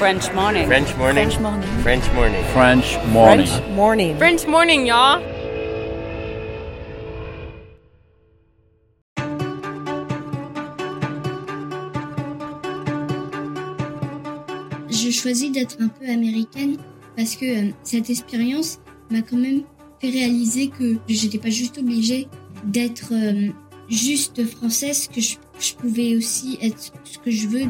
French morning. French morning. French morning. French morning. French morning. French morning. French morning, y'all. Je choisis d'être un peu américaine parce que euh, cette expérience m'a quand même fait réaliser que j'étais pas juste obligée d'être euh, juste française, que je, je pouvais aussi être ce que je veux.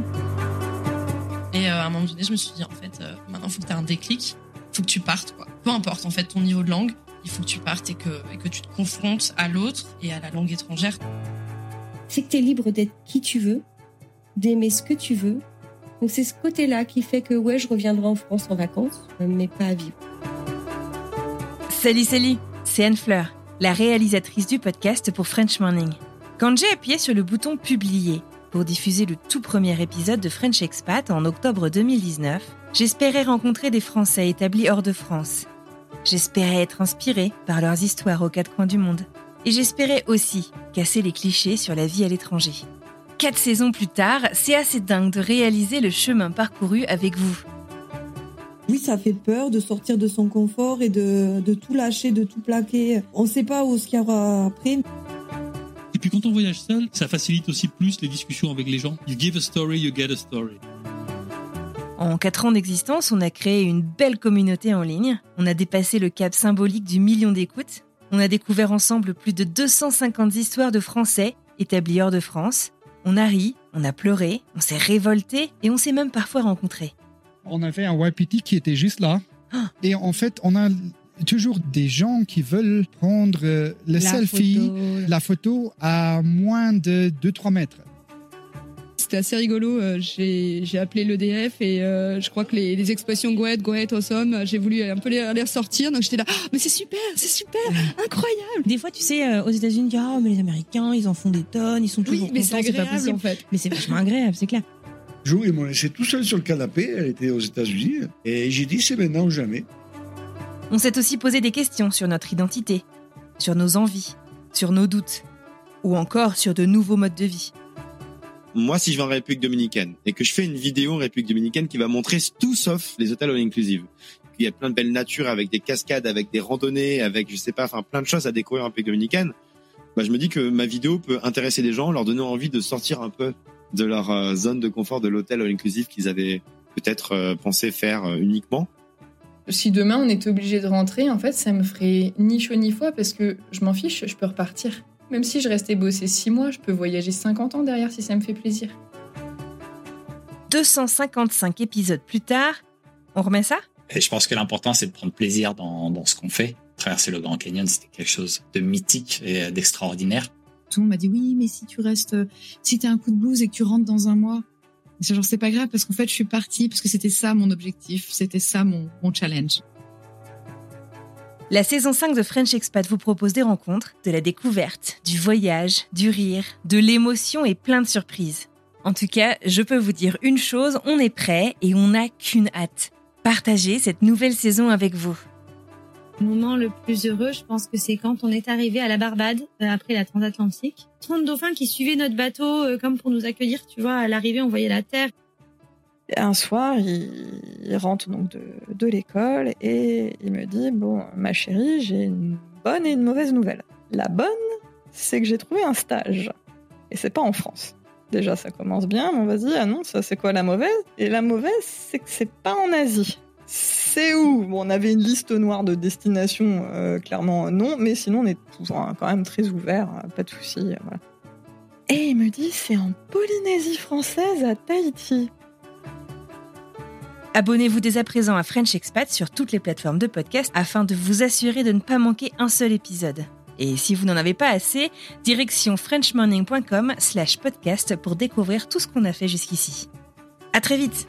Et euh, à un moment donné, je me suis dit, en fait, euh, maintenant, il faut que tu aies un déclic. Il faut que tu partes, quoi. Peu importe, en fait, ton niveau de langue, il faut que tu partes et que, et que tu te confrontes à l'autre et à la langue étrangère. c'est que tu es libre d'être qui tu veux, d'aimer ce que tu veux. Donc c'est ce côté-là qui fait que ouais, je reviendrai en France en vacances, mais pas à vivre. Salut, salut, c'est Anne Fleur, la réalisatrice du podcast pour French Morning. Quand j'ai appuyé sur le bouton Publier pour diffuser le tout premier épisode de French Expat en octobre 2019, j'espérais rencontrer des Français établis hors de France. J'espérais être inspirée par leurs histoires aux quatre coins du monde. Et j'espérais aussi casser les clichés sur la vie à l'étranger. Quatre saisons plus tard, c'est assez dingue de réaliser le chemin parcouru avec vous. Oui, ça fait peur de sortir de son confort et de, de tout lâcher, de tout plaquer. On ne sait pas où ce qu'il y aura après. Et puis quand on voyage seul, ça facilite aussi plus les discussions avec les gens. You give a story, you get a story. En quatre ans d'existence, on a créé une belle communauté en ligne. On a dépassé le cap symbolique du million d'écoutes. On a découvert ensemble plus de 250 histoires de Français établis hors de France. On a ri, on a pleuré, on s'est révolté et on s'est même parfois rencontrés. On avait un YPT qui était juste là. Ah. Et en fait, on a toujours des gens qui veulent prendre euh, le La selfie, photo. la photo à moins de 2-3 mètres. C'était assez rigolo. euh, J'ai j'ai appelé l'EDF et euh, je crois que les, les expressions go ahead, go ahead, awesome, j'ai voulu un peu les, les ressortir. Donc j'étais là, Ah, mais c'est super, c'est super, incroyable. Des fois, tu sais, aux États-Unis, tu dis, ah, mais les Américains, ils en font des tonnes, ils sont toujours Oui, mais c'est contents, c'est pas possible. en fait. Mais c'est vachement agréable, c'est clair. jour, ils m'ont laissé tout seul sur le canapé. Elle était aux États-Unis. Et j'ai dit, c'est maintenant ou jamais. On s'est aussi posé des questions sur notre identité, sur nos envies, sur nos doutes, ou encore sur de nouveaux modes de vie. Moi, si je vais en République dominicaine et que je fais une vidéo en République dominicaine qui va montrer tout sauf les hôtels all inclusive, il y a plein de belles natures avec des cascades, avec des randonnées, avec je sais pas, enfin plein de choses à découvrir en République dominicaine. Bah, je me dis que ma vidéo peut intéresser des gens, leur donner envie de sortir un peu de leur euh, zone de confort de l'hôtel all inclusive qu'ils avaient peut-être euh, pensé faire euh, uniquement. Si demain on était obligé de rentrer, en fait, ça me ferait ni chaud ni froid parce que je m'en fiche, je peux repartir. Même si je restais bosser six mois, je peux voyager 50 ans derrière si ça me fait plaisir. 255 épisodes plus tard, on remet ça? Et je pense que l'important, c'est de prendre plaisir dans, dans ce qu'on fait. Traverser le Grand Canyon, c'était quelque chose de mythique et d'extraordinaire. Tout le monde m'a dit oui, mais si tu restes, si t'as un coup de blues et que tu rentres dans un mois, c'est genre c'est pas grave parce qu'en fait je suis partie parce que c'était ça mon objectif, c'était ça mon, mon challenge. La saison 5 de French Expat vous propose des rencontres, de la découverte, du voyage, du rire, de l'émotion et plein de surprises. En tout cas, je peux vous dire une chose, on est prêt et on n'a qu'une hâte. Partager cette nouvelle saison avec vous. Le moment le plus heureux, je pense que c'est quand on est arrivé à la Barbade euh, après la transatlantique. 30 dauphins qui suivaient notre bateau euh, comme pour nous accueillir, tu vois, à l'arrivée on voyait la terre. Un soir, il, rentre donc de, de l'école et il me dit Bon, ma chérie, j'ai une bonne et une mauvaise nouvelle. La bonne, c'est que j'ai trouvé un stage. Et c'est pas en France. Déjà, ça commence bien, mais on va se dire Ah non, ça c'est quoi la mauvaise? Et la mauvaise, c'est que c'est pas en Asie. C'est où? On avait une liste noire de destinations, euh, clairement non, mais sinon on est toujours hein, quand même très ouvert, hein, pas de souci. euh, voilà. Et il me dit C'est en Polynésie française à Tahiti. Abonnez-vous dès à présent à French Expat sur toutes les plateformes de podcast afin de vous assurer de ne pas manquer un seul épisode. Et si vous n'en avez pas assez, direction frenchmorning.com slash podcast pour découvrir tout ce qu'on a fait jusqu'ici. À très vite